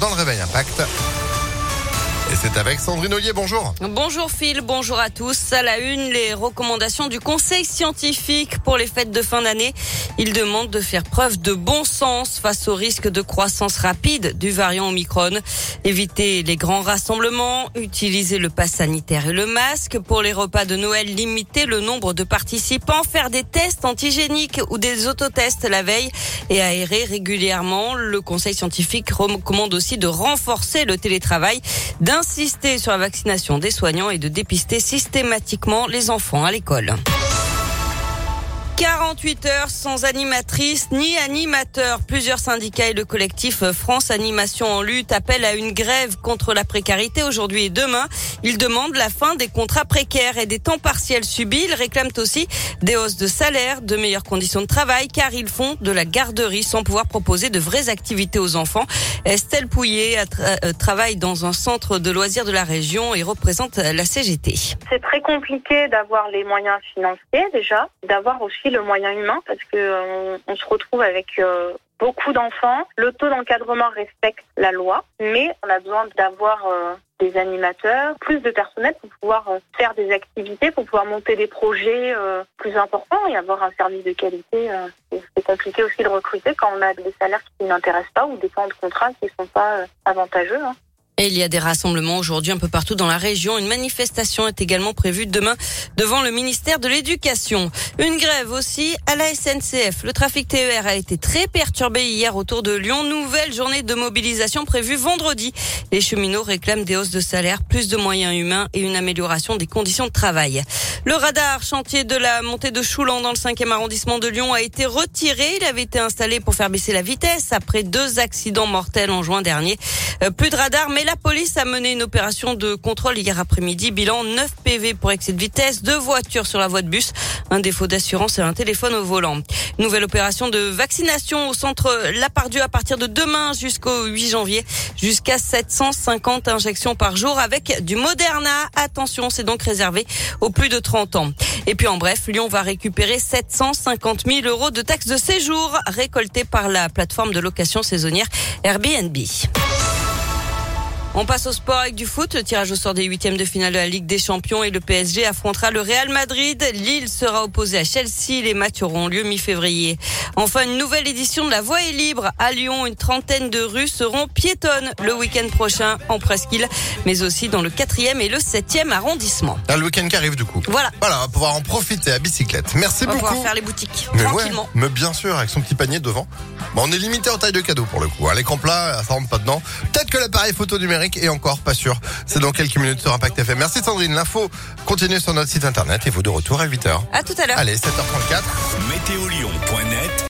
dans le Réveil Impact. Et c'est avec Sandrine Ollier, bonjour. Bonjour Phil, bonjour à tous. À la une, les recommandations du Conseil scientifique pour les fêtes de fin d'année. Il demande de faire preuve de bon sens face au risque de croissance rapide du variant Omicron. Éviter les grands rassemblements, utiliser le pass sanitaire et le masque. Pour les repas de Noël, limiter le nombre de participants, faire des tests antigéniques ou des autotests la veille et aérer régulièrement. Le Conseil scientifique recommande aussi de renforcer le télétravail, d'insister sur la vaccination des soignants et de dépister systématiquement les enfants à l'école. 48 heures sans animatrice ni animateur. Plusieurs syndicats et le collectif France Animation en lutte appellent à une grève contre la précarité aujourd'hui et demain. Ils demandent la fin des contrats précaires et des temps partiels subis. Ils réclament aussi des hausses de salaire, de meilleures conditions de travail car ils font de la garderie sans pouvoir proposer de vraies activités aux enfants. Estelle Pouillet euh, travaille dans un centre de loisirs de la région et représente la CGT. C'est très compliqué d'avoir les moyens financiers déjà, d'avoir aussi le moyen humain parce que euh, on, se retrouve avec euh, beaucoup d'enfants. Le taux d'encadrement respecte la loi, mais on a besoin d'avoir euh, des animateurs, plus de personnel pour pouvoir faire des activités, pour pouvoir monter des projets plus importants et avoir un service de qualité. c'est compliqué aussi de recruter quand on a des salaires qui n'intéressent pas ou des temps de contrat qui ne sont pas avantageux. Hein. Et il y a des rassemblements aujourd'hui un peu partout dans la région. Une manifestation est également prévue demain devant le ministère de l'Éducation. Une grève aussi à la SNCF. Le trafic TER a été très perturbé hier autour de Lyon. Nouvelle journée de mobilisation prévue vendredi. Les cheminots réclament des hausses de salaire, plus de moyens humains et une amélioration des conditions de travail. Le radar chantier de la montée de Choulan dans le 5e arrondissement de Lyon a été retiré. Il avait été installé pour faire baisser la vitesse après deux accidents mortels en juin dernier. Euh, plus de radar, mais la police a mené une opération de contrôle hier après-midi. Bilan 9 PV pour excès de vitesse, deux voitures sur la voie de bus, un défaut d'assurance et un téléphone au volant. Nouvelle opération de vaccination au centre Lapardieu à partir de demain jusqu'au 8 janvier. Jusqu'à 750 injections par jour avec du Moderna. Attention, c'est donc réservé aux plus de 30 ans. Et puis en bref, Lyon va récupérer 750 000 euros de taxes de séjour récoltées par la plateforme de location saisonnière Airbnb. On passe au sport avec du foot. Le tirage au sort des huitièmes de finale de la Ligue des Champions et le PSG affrontera le Real Madrid. Lille sera opposé à Chelsea. Les matchs auront lieu mi-février. Enfin, une nouvelle édition de la Voie est libre. À Lyon, une trentaine de rues seront piétonnes le week-end prochain en presqu'île, mais aussi dans le quatrième et le septième arrondissement. Ah, le week-end qui arrive du coup. Voilà. Voilà, on va pouvoir en profiter à bicyclette. Merci on va beaucoup. pouvoir faire les boutiques mais tranquillement. mais bien sûr, avec son petit panier devant. Bon, on est limité en taille de cadeau pour le coup. L'écran plat, ça rentre pas dedans. Peut-être que l'appareil photo numérique et encore pas sûr. C'est dans quelques minutes sur Impact FM. Merci Sandrine. L'info continue sur notre site internet et vous de retour à 8h. À tout à l'heure. Allez, 7h34. Météolion.net